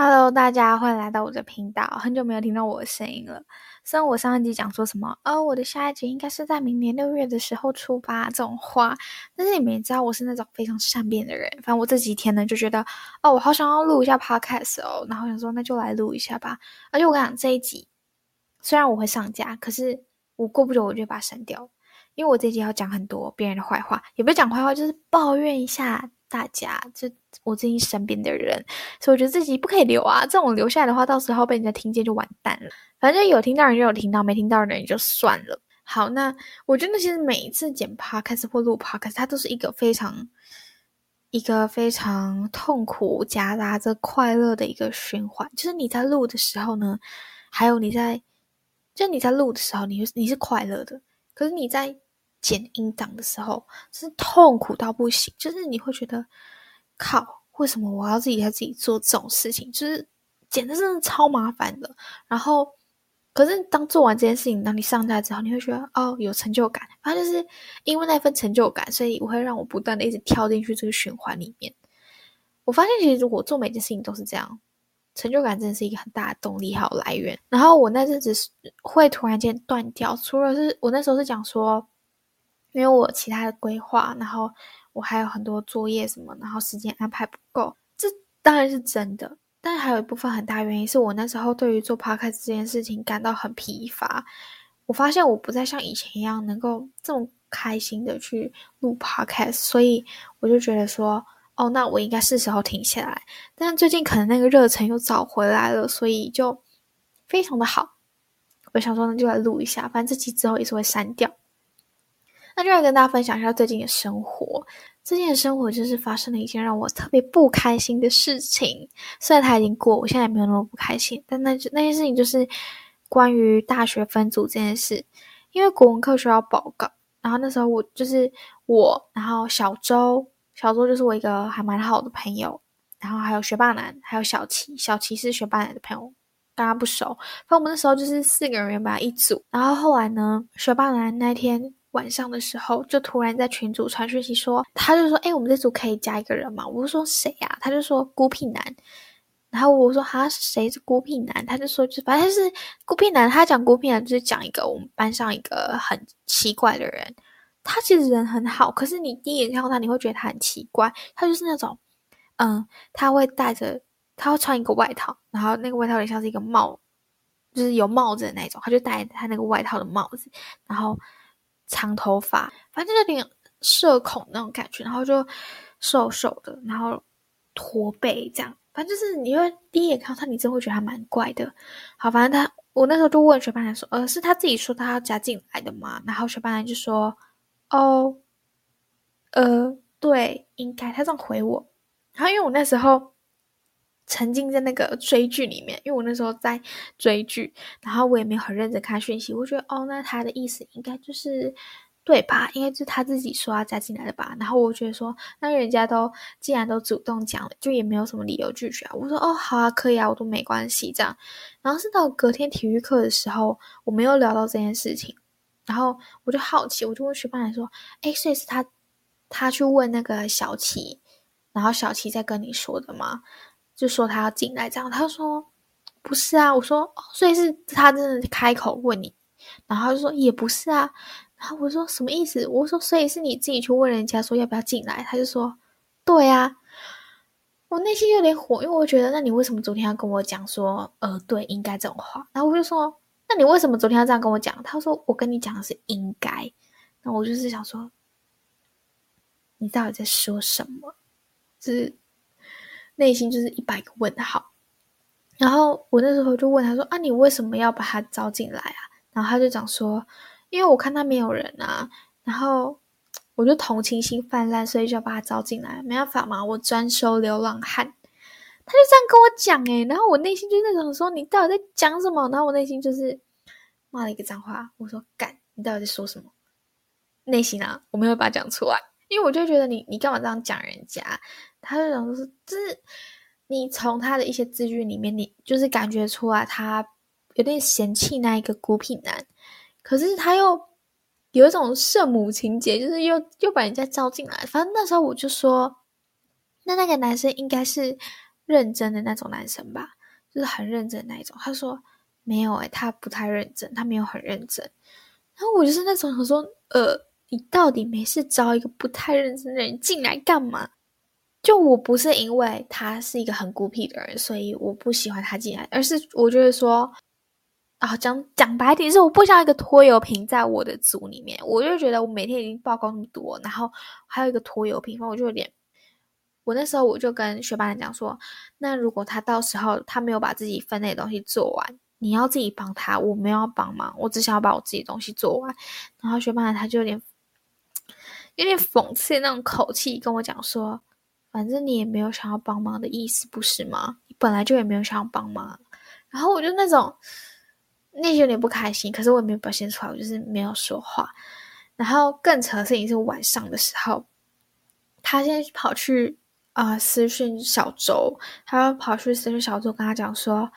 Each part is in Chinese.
Hello，大家欢迎来到我的频道。很久没有听到我的声音了。虽然我上一集讲说什么，哦，我的下一集应该是在明年六月的时候出吧这种话，但是你们也知道我是那种非常善变的人。反正我这几天呢就觉得，哦，我好想要录一下 Podcast 哦，然后想说那就来录一下吧。而且我跟你讲，这一集虽然我会上架，可是我过不久我就把它删掉，因为我这集要讲很多别人的坏话，也不是讲坏话，就是抱怨一下。大家，就我最近身边的人，所以我觉得自己不可以留啊。这种留下来的话，到时候被人家听见就完蛋了。反正有听到人就有听到，没听到的人就算了。好，那我觉得其实每一次剪 podcast 或录 podcast，它都是一个非常、一个非常痛苦夹杂着快乐的一个循环。就是你在录的时候呢，还有你在，就你在录的时候，你你是快乐的，可是你在。剪音档的时候是痛苦到不行，就是你会觉得靠，为什么我要自己在自己做这种事情？就是剪的真的超麻烦的。然后，可是当做完这件事情，当你上架之后，你会觉得哦，有成就感。反正就是因为那份成就感，所以我会让我不断的一直跳进去这个循环里面。我发现其实我做每件事情都是这样，成就感真的是一个很大的动力还有来源。然后我那阵子是会突然间断掉，除了是我那时候是讲说。因为我其他的规划，然后我还有很多作业什么，然后时间安排不够，这当然是真的。但是还有一部分很大原因是我那时候对于做 podcast 这件事情感到很疲乏。我发现我不再像以前一样能够这么开心的去录 podcast，所以我就觉得说，哦，那我应该是时候停下来。但是最近可能那个热忱又找回来了，所以就非常的好。我想说，那就来录一下，反正这期之后也是会删掉。那就来跟大家分享一下最近的生活。最近的生活就是发生了一件让我特别不开心的事情。虽然它已经过，我现在也没有那么不开心。但那就那件事情就是关于大学分组这件事。因为国文课需要报告，然后那时候我就是我，然后小周，小周就是我一个还蛮好的朋友，然后还有学霸男，还有小齐，小齐是学霸男的朋友，大家不熟。反正我们那时候就是四个人原本一组，然后后来呢，学霸男那天。晚上的时候，就突然在群组传讯息说，他就说：“哎、我们这组可以加一个人吗？”我就说：“谁呀、啊？”他就说：“孤僻男。”然后我说：“他，是谁是孤僻男？”他就说：“就反正是孤僻男。”他讲孤僻男就是讲一个我们班上一个很奇怪的人。他其实人很好，可是你第一眼看到他，你会觉得他很奇怪。他就是那种，嗯，他会戴着，他会穿一个外套，然后那个外套有点像是一个帽，就是有帽子的那种。他就戴他那个外套的帽子，然后。长头发，反正就有点社恐那种感觉，然后就瘦瘦的，然后驼背这样，反正就是你会第一眼看到他，你真会觉得他蛮怪的。好，反正他，我那时候就问学霸男说，呃，是他自己说他要加进来的吗？然后学霸男就说，哦，呃，对，应该，他这样回我。然后因为我那时候。沉浸在那个追剧里面，因为我那时候在追剧，然后我也没有很认真看讯息。我觉得哦，那他的意思应该就是对吧？应该就是他自己说要加进来的吧。然后我觉得说，那人家都既然都主动讲了，就也没有什么理由拒绝啊。我说哦，好啊，可以啊，我都没关系这样。然后是到隔天体育课的时候，我没有聊到这件事情，然后我就好奇，我就问学霸男说：“诶，所以是他他去问那个小齐，然后小齐在跟你说的吗？”就说他要进来，这样他说不是啊，我说所以是他真的开口问你，然后他就说也不是啊，然后我说什么意思？我说所以是你自己去问人家说要不要进来，他就说对啊，我内心有点火，因为我觉得那你为什么昨天要跟我讲说呃对应该这种话？然后我就说那你为什么昨天要这样跟我讲？他说我跟你讲的是应该，那我就是想说你到底在说什么？就是。内心就是一百个问号，然后我那时候就问他说：“啊，你为什么要把他招进来啊？”然后他就讲说：“因为我看他没有人啊，然后我就同情心泛滥，所以就要把他招进来。没办法嘛，我专收流浪汉。”他就这样跟我讲诶，然后我内心就是那种说：“你到底在讲什么？”然后我内心就是骂了一个脏话，我说：“干，你到底在说什么？”内心啊，我没有把它讲出来。因为我就觉得你，你干嘛这样讲人家？他就讲说是，就是你从他的一些字句里面，你就是感觉出来他有点嫌弃那一个孤僻男，可是他又有一种圣母情节，就是又又把人家招进来。反正那时候我就说，那那个男生应该是认真的那种男生吧，就是很认真的那一种。他说没有诶、他不太认真，他没有很认真。然后我就是那种，想说呃，你到底没事招一个不太认真的人进来干嘛？就我不是因为他是一个很孤僻的人，所以我不喜欢他进来，而是我觉得说。啊，讲讲白点是，我不想一个拖油瓶在我的组里面。我就觉得我每天已经报告那么多，然后还有一个拖油瓶，我就有点。我那时候我就跟学霸讲说，那如果他到时候他没有把自己分内的东西做完，你要自己帮他，我没有帮忙，我只想要把我自己东西做完。然后学霸他就有点 有点讽刺那种口气跟我讲说，反正你也没有想要帮忙的意思，不是吗？你本来就也没有想要帮忙。然后我就那种。内心有点不开心，可是我也没有表现出来，我就是没有说话。然后更扯的事情是晚上的时候，他现在跑去啊、私讯小周，他跑去私讯小周跟他讲说：“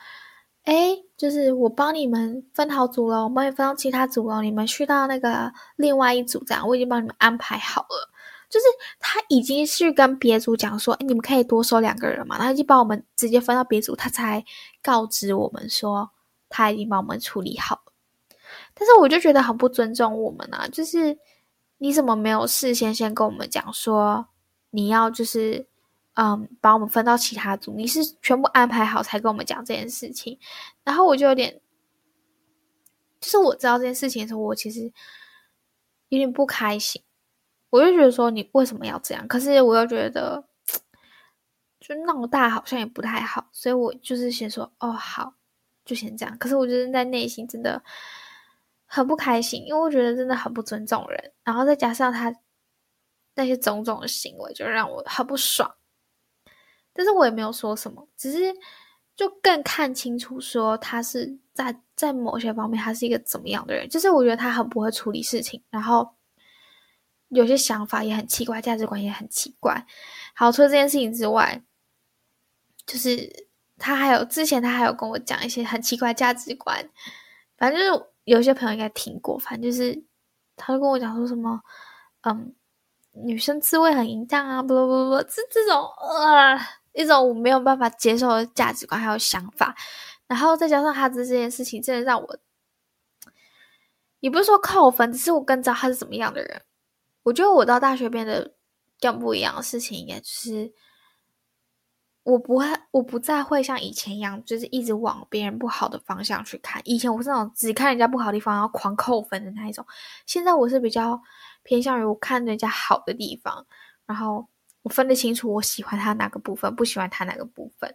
诶，就是我帮你们分好组了，我帮你分到其他组了，你们去到那个另外一组这样，我已经帮你们安排好了。”就是他已经是跟别组讲说：“诶，你们可以多收两个人嘛。”然后就把我们直接分到别组，他才告知我们说。他已经帮我们处理好，但是我就觉得很不尊重我们啊！就是你怎么没有事先先跟我们讲说你要就是嗯把我们分到其他组？你是全部安排好才跟我们讲这件事情？然后我就有点，就是我知道这件事情的时候，我其实有点不开心。我就觉得说你为什么要这样？可是我又觉得就闹大好像也不太好，所以我就是先说哦好。就先这样，可是我觉得在内心真的很不开心，因为我觉得真的很不尊重人，然后再加上他那些种种的行为，就让我很不爽。但是我也没有说什么，只是就更看清楚说他是在在某些方面他是一个怎么样的人，就是我觉得他很不会处理事情，然后有些想法也很奇怪，价值观也很奇怪。好，除了这件事情之外，就是。他还有之前，他还有跟我讲一些很奇怪价值观，反正就是有些朋友应该听过，反正就是他就跟我讲说什么，嗯，女生滋味很淫荡啊，不不不不，这这种呃一种我没有办法接受的价值观还有想法，然后再加上他的这件事情，真的让我也不是说扣分，只是我更知道他是怎么样的人。我觉得我到大学变得更不一样的事情，应该就是。我不会，我不再会像以前一样，就是一直往别人不好的方向去看。以前我是那种只看人家不好的地方，然后狂扣分的那一种。现在我是比较偏向于我看人家好的地方，然后我分得清楚我喜欢他哪个部分，不喜欢他哪个部分，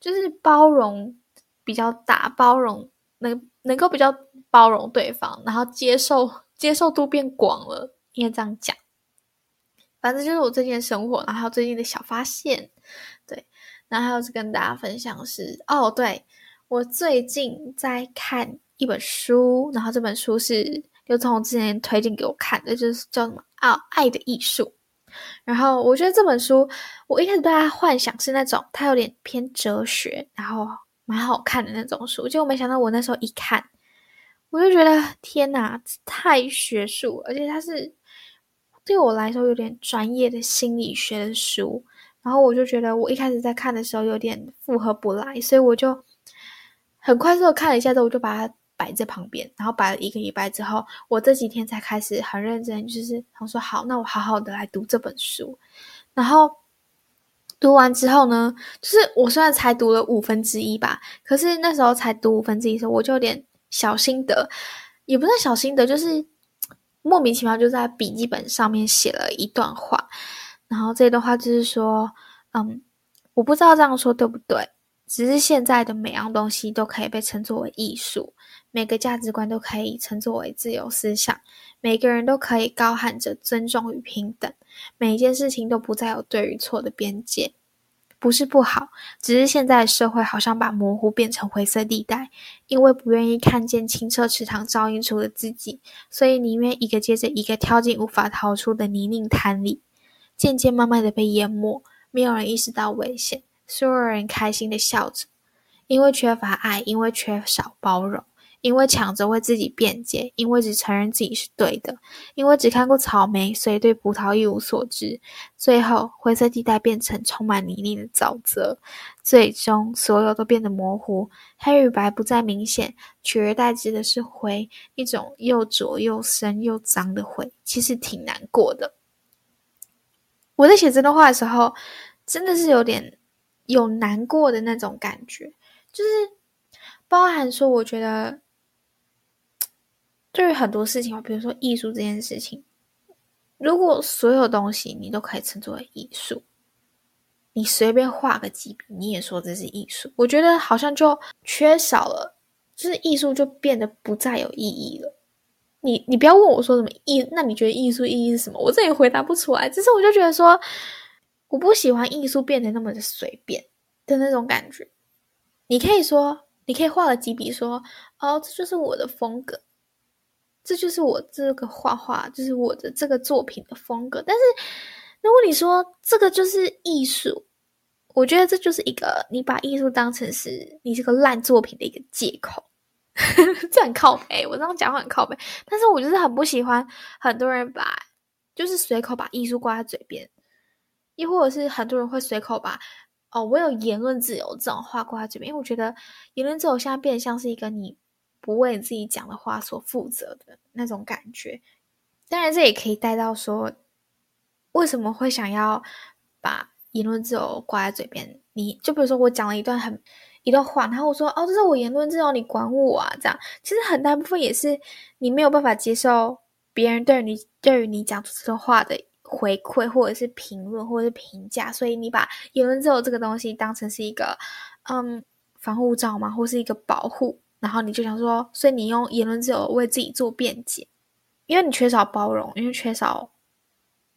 就是包容比较大，包容能能够比较包容对方，然后接受接受度变广了，应该这样讲。反正就是我最近的生活，然后最近的小发现，对。然后还有是跟大家分享是哦，对，我最近在看一本书，然后这本书是刘总之前推荐给我看的，就是叫什么啊《爱的艺术》。然后我觉得这本书，我一开始对它幻想是那种它有点偏哲学，然后蛮好看的那种书，结果没想到我那时候一看，我就觉得天哪，太学术，而且它是对我来说有点专业的心理学的书。然后我就觉得，我一开始在看的时候有点负荷不来，所以我就很快速的看了一下之后，我就把它摆在旁边。然后摆了一个礼拜之后，我这几天才开始很认真，就是想说好，那我好好的来读这本书。然后读完之后呢，就是我虽然才读了五分之一吧，可是那时候才读五分之一的时候，我就有点小心得，也不是小心得，就是莫名其妙就在笔记本上面写了一段话。然后这段话就是说，嗯，我不知道这样说对不对，只是现在的每样东西都可以被称作为艺术，每个价值观都可以称作为自由思想，每个人都可以高喊着尊重与平等，每一件事情都不再有对与错的边界，不是不好，只是现在的社会好像把模糊变成灰色地带，因为不愿意看见清澈池塘照映出的自己，所以宁愿一个接着一个跳进无法逃出的泥泞滩里。渐渐慢慢的被淹没，没有人意识到危险，所有人开心的笑着，因为缺乏爱，因为缺少包容，因为抢着为自己辩解，因为只承认自己是对的，因为只看过草莓，所以对葡萄一无所知。最后，灰色地带变成充满泥泞的沼泽，最终所有都变得模糊，黑与白不再明显，取而代之的是灰，一种又浊又深又脏的灰。其实挺难过的。我在写这段话的时候，真的是有点有难过的那种感觉，就是包含说，我觉得对于很多事情，比如说艺术这件事情，如果所有东西你都可以称作为艺术，你随便画个几笔，你也说这是艺术，我觉得好像就缺少了，就是艺术就变得不再有意义了。你你不要问我说什么艺，那你觉得艺术意义是什么？我这也回答不出来。只是我就觉得说，我不喜欢艺术变得那么的随便的那种感觉。你可以说，你可以画了几笔，说哦，这就是我的风格，这就是我这个画画，就是我的这个作品的风格。但是如果你说这个就是艺术，我觉得这就是一个你把艺术当成是你这个烂作品的一个借口。这很靠北，我这样讲话很靠北，但是我就是很不喜欢很多人把，就是随口把艺术挂在嘴边，亦或者是很多人会随口把哦，我有言论自由这种话挂在嘴边，因为我觉得言论自由现在变得像是一个你不为自己讲的话所负责的那种感觉。当然，这也可以带到说，为什么会想要把言论自由挂在嘴边？你就比如说，我讲了一段很。一段话，然后我说：“哦，这是我言论自由，你管我啊？”这样其实很大部分也是你没有办法接受别人对你对于你讲出这段话的回馈，或者是评论，或者是评价，所以你把言论自由这个东西当成是一个嗯防护罩嘛，或是一个保护，然后你就想说，所以你用言论自由为自己做辩解，因为你缺少包容，因为缺少。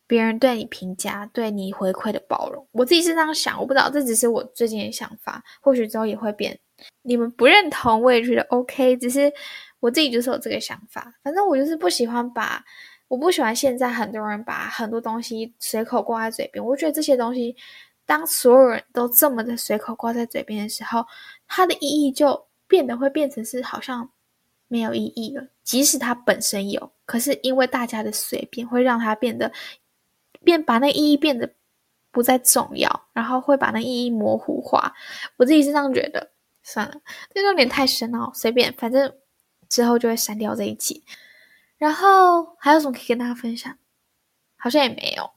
别人对你评价、对你回馈的包容，我自己是这样想，我不知道这只是我最近的想法，或许之后也会变。你们不认同，我也觉得 OK，只是我自己就是有这个想法。反正我就是不喜欢把，我不喜欢现在很多人把很多东西随口挂在嘴边。我觉得这些东西，当所有人都这么的随口挂在嘴边的时候，它的意义就变得会变成是好像没有意义了。即使它本身有，可是因为大家的随便，会让它变得。变把那意义变得不再重要，然后会把那意义模糊化。我自己是这样觉得。算了，这有点太深奥，随便，反正之后就会删掉这一集。然后还有什么可以跟大家分享？好像也没有。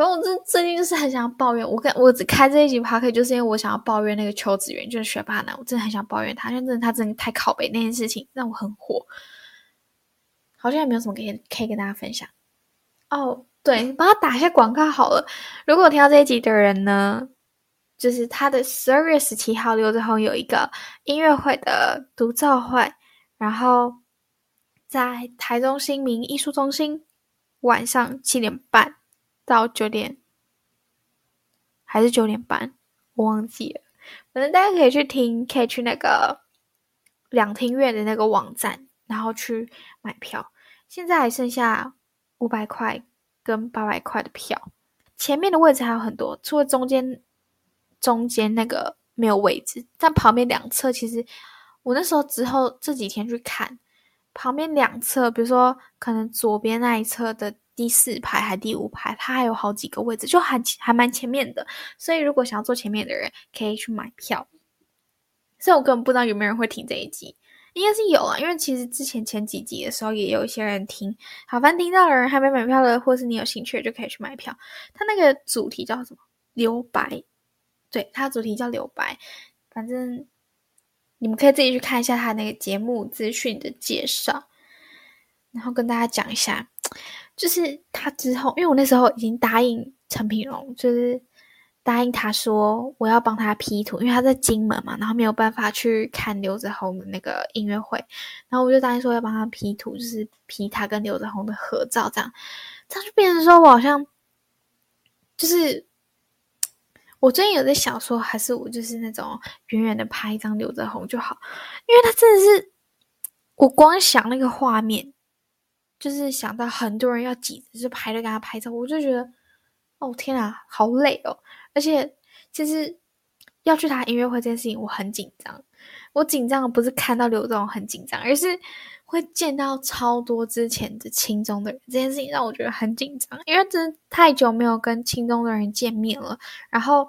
反正我这最近就是很想要抱怨。我跟我只开这一集 P A K，就是因为我想要抱怨那个邱子源，就是学霸男。我真的很想抱怨他，因为真的他真的太靠北那件事情让我很火。好像也没有什么可以可以跟大家分享。哦。对，帮他打一下广告好了。如果听到这一集的人呢，就是他的十二月十七号刘泽宏有一个音乐会的独奏会，然后在台中新民艺术中心，晚上七点半到九点，还是九点半，我忘记了。反正大家可以去听，可以去那个两厅院的那个网站，然后去买票。现在还剩下五百块。跟八百块的票，前面的位置还有很多，除了中间，中间那个没有位置，但旁边两侧其实，我那时候之后这几天去看，旁边两侧，比如说可能左边那一侧的第四排还第五排，它还有好几个位置，就还还蛮前面的，所以如果想要坐前面的人，可以去买票。所以我根本不知道有没有人会听这一集。应该是有啊，因为其实之前前几集的时候也有一些人听，好，反正听到的人还没买票的，或是你有兴趣就可以去买票。他那个主题叫什么？留白，对，他主题叫留白。反正你们可以自己去看一下他那个节目资讯的介绍，然后跟大家讲一下，就是他之后，因为我那时候已经答应陈品荣，就是。答应他说我要帮他 P 图，因为他在金门嘛，然后没有办法去看刘泽宏的那个音乐会，然后我就答应说要帮他 P 图，就是 P 他跟刘泽宏的合照，这样，这样就变成说我好像就是我最近有在想说，还是我就是那种远远的拍一张刘泽宏就好，因为他真的是我光想那个画面，就是想到很多人要挤着去排队跟他拍照，我就觉得哦天啊，好累哦。而且，其实要去他音乐会这件事情，我很紧张。我紧张的不是看到刘总很紧张，而是会见到超多之前的青中的人，这件事情让我觉得很紧张，因为真的太久没有跟青中的人见面了。然后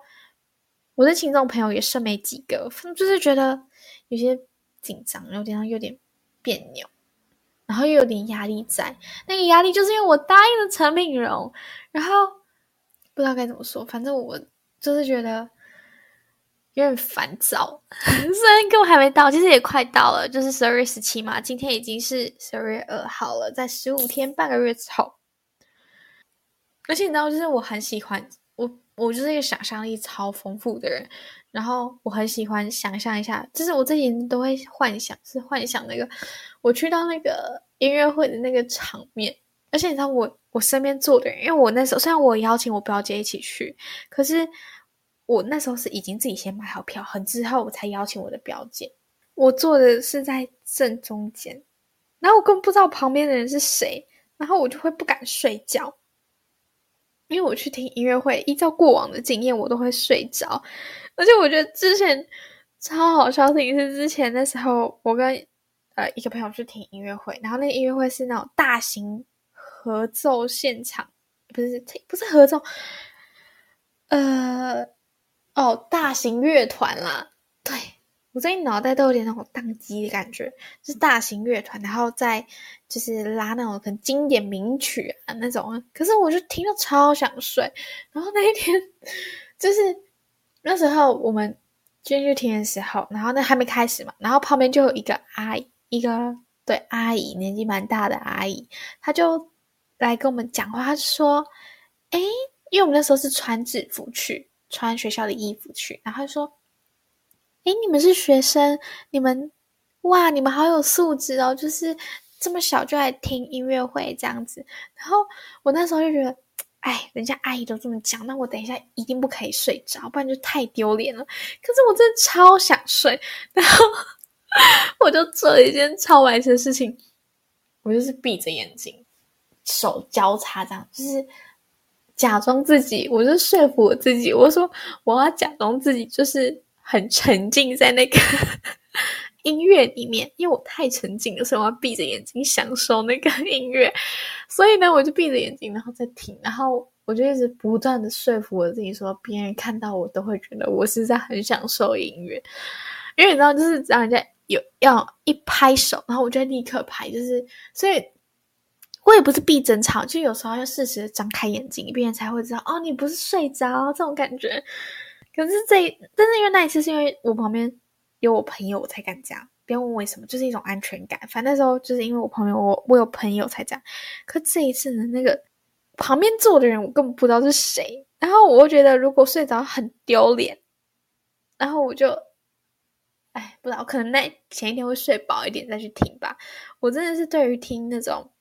我的亲中朋友也剩没几个，就是觉得有些紧张，有点有点别扭，然后又有点压力在。那个压力就是因为我答应了陈品荣，然后不知道该怎么说，反正我就是觉得。有点烦躁，虽然跟我还没到，其实也快到了，就是十二月十七嘛。今天已经是十二月二号了，在十五天半个月之后。而且你知道，就是我很喜欢我，我就是一个想象力超丰富的人。然后我很喜欢想象一下，就是我这几天都会幻想，是幻想那个我去到那个音乐会的那个场面。而且你知道我，我我身边坐的人，因为我那时候虽然我邀请我表姐一起去，可是。我那时候是已经自己先买好票，很之后我才邀请我的表姐。我坐的是在正中间，然后我根本不知道旁边的人是谁，然后我就会不敢睡觉，因为我去听音乐会，依照过往的经验，我都会睡着。而且我觉得之前超好笑的一次，之前那时候我跟呃一个朋友去听音乐会，然后那个音乐会是那种大型合奏现场，不是不是合奏，呃。哦，大型乐团啦，对，我最近脑袋都有点那种宕机的感觉，是大型乐团，然后再就是拉那种很经典名曲啊那种，可是我就听到超想睡。然后那一天就是那时候我们进去听的时候，然后那还没开始嘛，然后旁边就有一个阿姨，一个对阿姨年纪蛮大的阿姨，她就来跟我们讲话，她说：“诶，因为我们那时候是穿制服去。”穿学校的衣服去，然后她说：“诶，你们是学生，你们哇，你们好有素质哦，就是这么小就来听音乐会这样子。”然后我那时候就觉得，哎，人家阿姨都这么讲，那我等一下一定不可以睡着，不然就太丢脸了。可是我真的超想睡，然后 我就做了一件超白痴的事情，我就是闭着眼睛，手交叉这样，就是。假装自己，我就说服我自己，我说我要假装自己就是很沉浸在那个 音乐里面，因为我太沉浸了，所以我要闭着眼睛享受那个 音乐。所以呢，我就闭着眼睛，然后再听，然后我就一直不断的说服我自己，说别人看到我都会觉得我是在很享受音乐。因为你知道，就是让人家有要一拍手，然后我就立刻拍，就是所以。我也不是闭整场，就有时候要适时的张开眼睛，别人才会知道哦，你不是睡着这种感觉。可是这，但是因为那一次是因为我旁边有我朋友，我才敢这样。不要问为什么，就是一种安全感。反正那时候就是因为我旁边我我有朋友才这样。可这一次呢，那个旁边坐的人我根本不知道是谁，然后我又觉得如果睡着很丢脸，然后我就，哎，不知道，可能那前一天会睡饱一点再去听吧。我真的是对于听那种。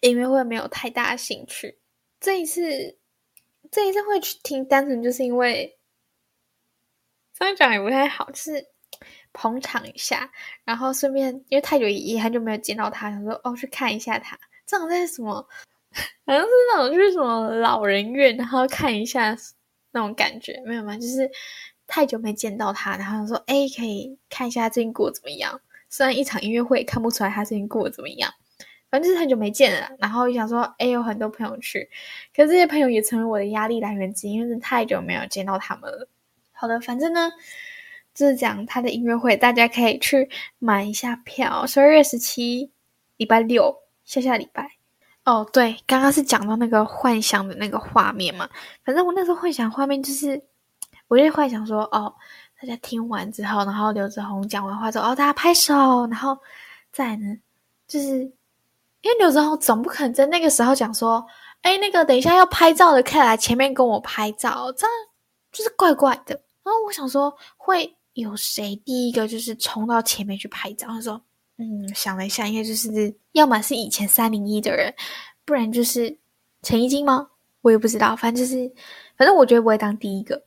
音乐会没有太大兴趣，这一次，这一次会去听，单纯就是因为，这样讲也不太好，就是捧场一下，然后顺便因为太久也很久没有见到他，想说哦去看一下他，这种在什么，好像是那种就是什么老人院，然后看一下那种感觉，没有吗？就是太久没见到他，然后说哎可以看一下最近过得怎么样，虽然一场音乐会看不出来他最近过得怎么样。反正就是很久没见了，然后就想说，哎，有很多朋友去，可是这些朋友也成为我的压力来源之一，因为是太久没有见到他们了。好的，反正呢，就是讲他的音乐会，大家可以去买一下票，十二月十七，礼拜六，下下礼拜。哦，对，刚刚是讲到那个幻想的那个画面嘛，反正我那时候幻想画面就是，我就幻想说，哦，大家听完之后，然后刘子宏讲完话之后，哦，大家拍手，然后再呢，就是。因为刘子宏总不可能在那个时候讲说：“哎，那个等一下要拍照的，可以来前面跟我拍照。”这样就是怪怪的。然后我想说，会有谁第一个就是冲到前面去拍照？他说：“嗯，想了一下，应该就是要么是以前三零一的人，不然就是陈一金吗？我也不知道。反正就是，反正我觉得不会当第一个。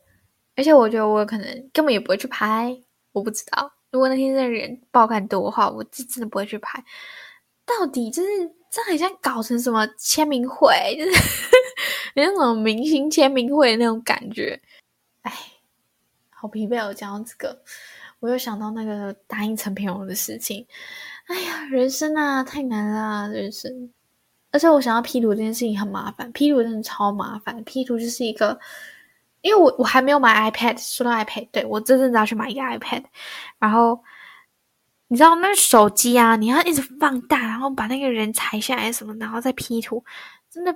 而且我觉得我可能根本也不会去拍。我不知道，如果那天的人爆肝多的话，我真真的不会去拍。”到底就是这很像搞成什么签名会，就是 那种明星签名会的那种感觉。哎，好疲惫哦，讲到这个，我又想到那个答应陈品荣的事情。哎呀，人生啊，太难了，人生。而且我想要 P 图这件事情很麻烦，P 图真的超麻烦。P 图就是一个，因为我我还没有买 iPad，说到 iPad，对，我这阵子要去买一个 iPad，然后你知道那手机啊，你要一直放大，然后把那个人裁下来什么，然后再 P 图，真的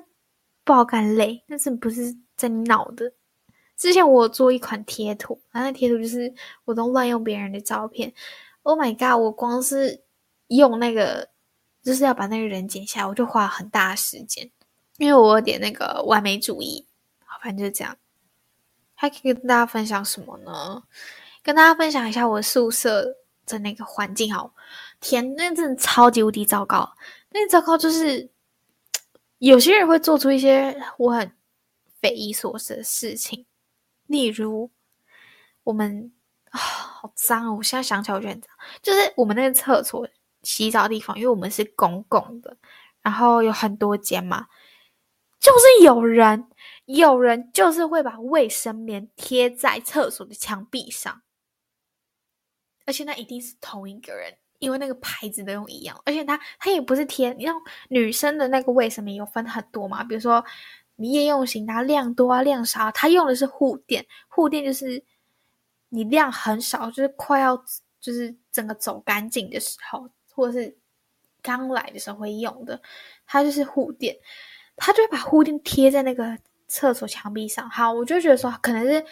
爆肝累，但是不是在你脑的。之前我做一款贴图，然后那贴图就是我都乱用别人的照片。Oh my god！我光是用那个，就是要把那个人剪下来，我就花了很大的时间，因为我有点那个完美主义。好，反正就是这样。还可以跟大家分享什么呢？跟大家分享一下我宿舍的那个环境。好，天，那真的超级无敌糟糕。那糟糕就是有些人会做出一些我很匪夷所思的事情。例如，我们啊、哦，好脏哦！我现在想起来我觉得很脏。就是我们那个厕所洗澡的地方，因为我们是公共的，然后有很多间嘛，就是有人，有人就是会把卫生棉贴在厕所的墙壁上，而且那一定是同一个人，因为那个牌子都用一样，而且他他也不是贴，你知道女生的那个卫生棉有分很多嘛，比如说。你夜用型它，量多啊，量少，它用的是护垫，护垫就是你量很少，就是快要就是整个走干净的时候，或者是刚来的时候会用的，它就是护垫，它就会把护垫贴在那个厕所墙壁上。好，我就觉得说可能是。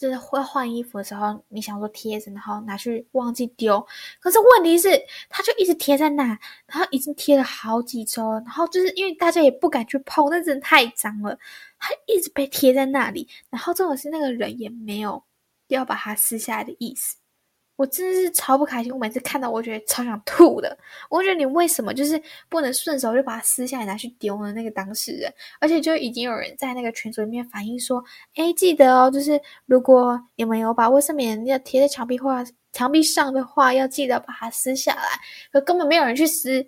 就是会换衣服的时候，你想说贴着，然后拿去忘记丢。可是问题是，它就一直贴在那，然后已经贴了好几周，然后就是因为大家也不敢去碰，那真的太脏了，它一直被贴在那里。然后这种是那个人也没有要把它撕下来的意思。我真的是超不开心，我每次看到我觉得超想吐的。我觉得你为什么就是不能顺手就把它撕下来拿去丢呢？那个当事人，而且就已经有人在那个群组里面反映说，诶，记得哦，就是如果你们有把卫生棉要贴在墙壁画墙壁上的话，要记得把它撕下来。可根本没有人去撕，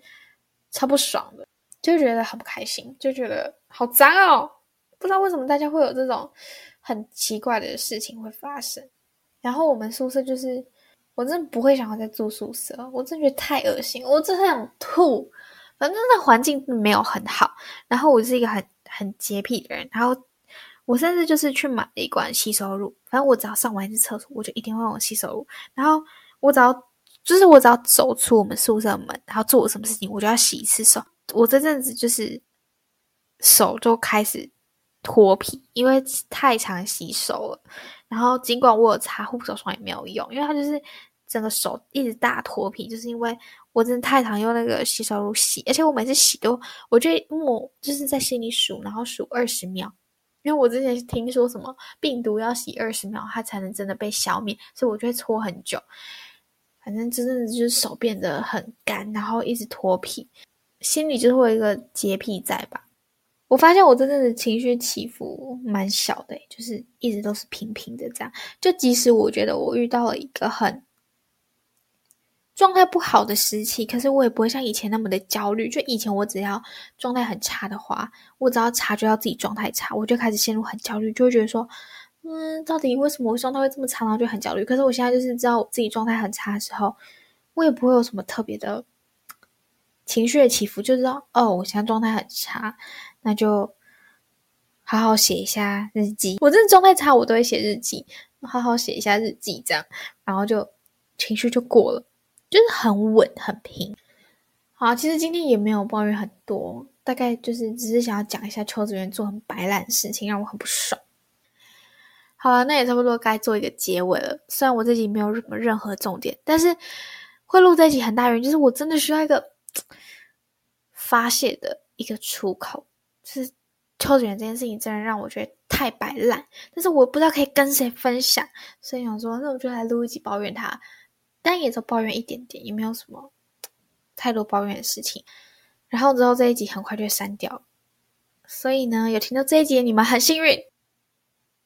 超不爽的，就觉得很不开心，就觉得好脏哦。不知道为什么大家会有这种很奇怪的事情会发生。然后我们宿舍就是。我真的不会想要再住宿舍，我真的觉得太恶心，我真的想吐。反正那环境没有很好，然后我是一个很很洁癖的人，然后我甚至就是去买了一罐洗手乳，反正我只要上完一次厕所，我就一定会用洗手乳。然后我只要就是我只要走出我们宿舍门，然后做什么事情，我就要洗一次手。我这阵子就是手就开始脱皮，因为太常洗手了。然后，尽管我有擦护手霜也没有用，因为它就是整个手一直大脱皮，就是因为我真的太常用那个洗手乳洗，而且我每次洗都，我就默就是在心里数，然后数二十秒，因为我之前听说什么病毒要洗二十秒，它才能真的被消灭，所以我就会搓很久。反正真的就是手变得很干，然后一直脱皮，心里就会有一个洁癖在吧。我发现我真正的情绪起伏蛮小的，就是一直都是平平的这样。就即使我觉得我遇到了一个很状态不好的时期，可是我也不会像以前那么的焦虑。就以前我只要状态很差的话，我只要察觉到自己状态差，我就开始陷入很焦虑，就会觉得说，嗯，到底为什么我状态会这么差，然后就很焦虑。可是我现在就是知道我自己状态很差的时候，我也不会有什么特别的情绪的起伏，就知道哦，我现在状态很差。那就好好写一下日记。我真的状态差，我都会写日记，好好写一下日记，这样，然后就情绪就过了，就是很稳很平。好，其实今天也没有抱怨很多，大概就是只是想要讲一下邱子源做很白烂的事情，让我很不爽。好了，那也差不多该做一个结尾了。虽然我自己没有什么任何重点，但是会录这一集很大原因就是我真的需要一个 发泄的一个出口。就是抽卷这件事情，真的让我觉得太摆烂。但是我不知道可以跟谁分享，所以想说，那我就来录一集抱怨他。但也就抱怨一点点，也没有什么太多抱怨的事情。然后之后这一集很快就删掉。所以呢，有听到这一集你们很幸运。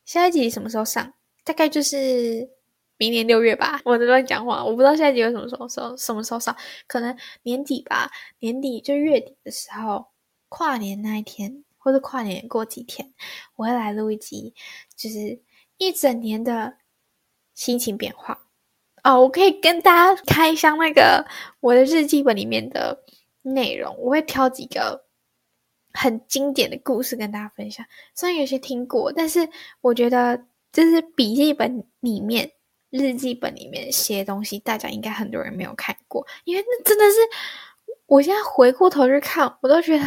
下一集什么时候上？大概就是明年六月吧。我在乱讲话，我不知道下一集会什么时候上，什么时候上？可能年底吧，年底就月底的时候。跨年那一天，或者跨年过几天，我会来录一集，就是一整年的心情变化。哦，我可以跟大家开箱那个我的日记本里面的内容，我会挑几个很经典的故事跟大家分享。虽然有些听过，但是我觉得就是笔记本里面、日记本里面写的东西，大家应该很多人没有看过，因为那真的是我现在回过头去看，我都觉得，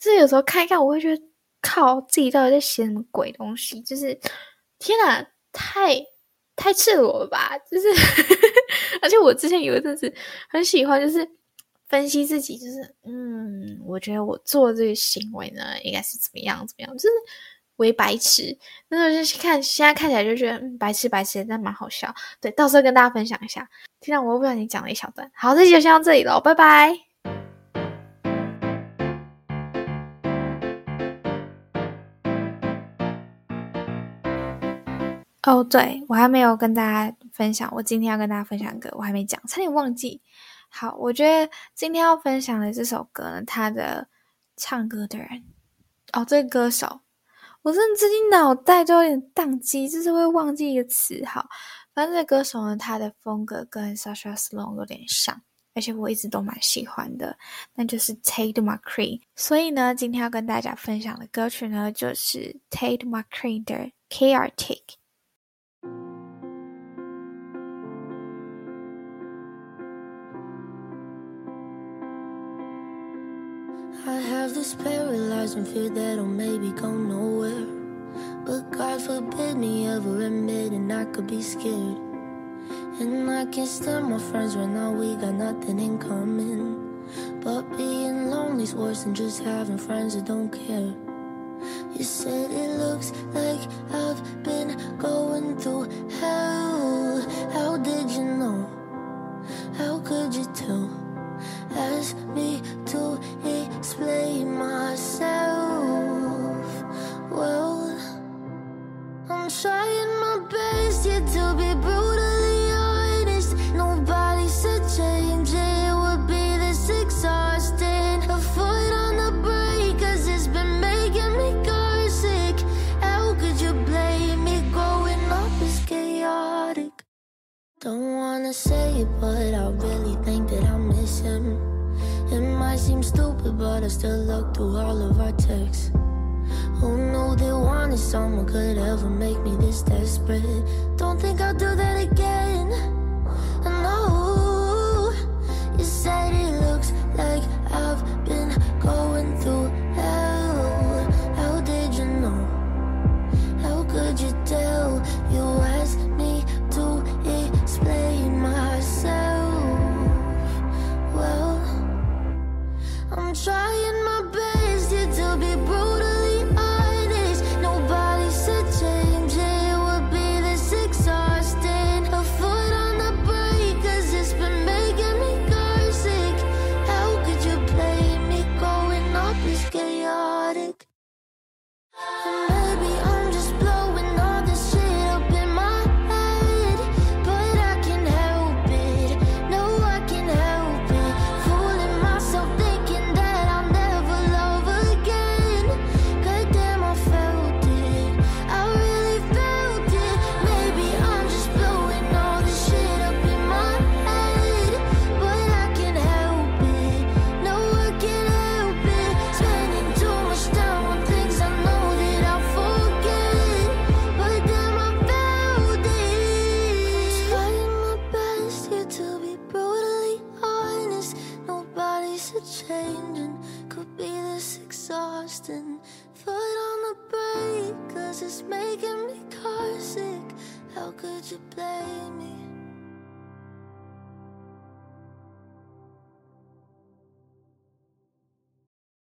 就是有时候看一看，我会觉得靠，自己到底在写什么鬼东西？就是天哪，太。太赤裸了吧！就是，而且我之前有一阵子很喜欢，就是分析自己，就是嗯，我觉得我做这个行为呢，应该是怎么样怎么样，就是为白痴。那时候看，现在看起来就觉得嗯，白痴白痴，但蛮好笑。对，到时候跟大家分享一下。听到我又不小心讲了一小段，好，这期就先到这里了，拜拜。哦对，我还没有跟大家分享，我今天要跟大家分享歌，我还没讲，差点忘记。好，我觉得今天要分享的这首歌呢，它的唱歌的人，哦，这个歌手，我真的最近脑袋都有点宕机，就是会忘记一个词。好，反正这歌手呢，他的风格跟 Sasha Sloan 有点像，而且我一直都蛮喜欢的，那就是 Tate McRae。所以呢，今天要跟大家分享的歌曲呢，就是 Tate McRae 的 Chaotic。Have this paralyzing fear that I'll maybe go nowhere. But God forbid me ever admitting I could be scared. And I can't stand my friends right now, we got nothing in common. But being lonely's worse than just having friends that don't care. You said it looks like I've been going through hell. How did you know? How could you tell? Ask me to explain myself. Well, I'm trying my best yet to be brutally honest. Nobody said change it would be this exhausting. A foot on the brake, cause it's been making me car sick. How could you blame me? Growing up is chaotic. Don't wanna say it, but I really Might seem stupid, but I still look through all of our texts. Who knew that wanting someone could ever make me this desperate? Don't think I'll do that again.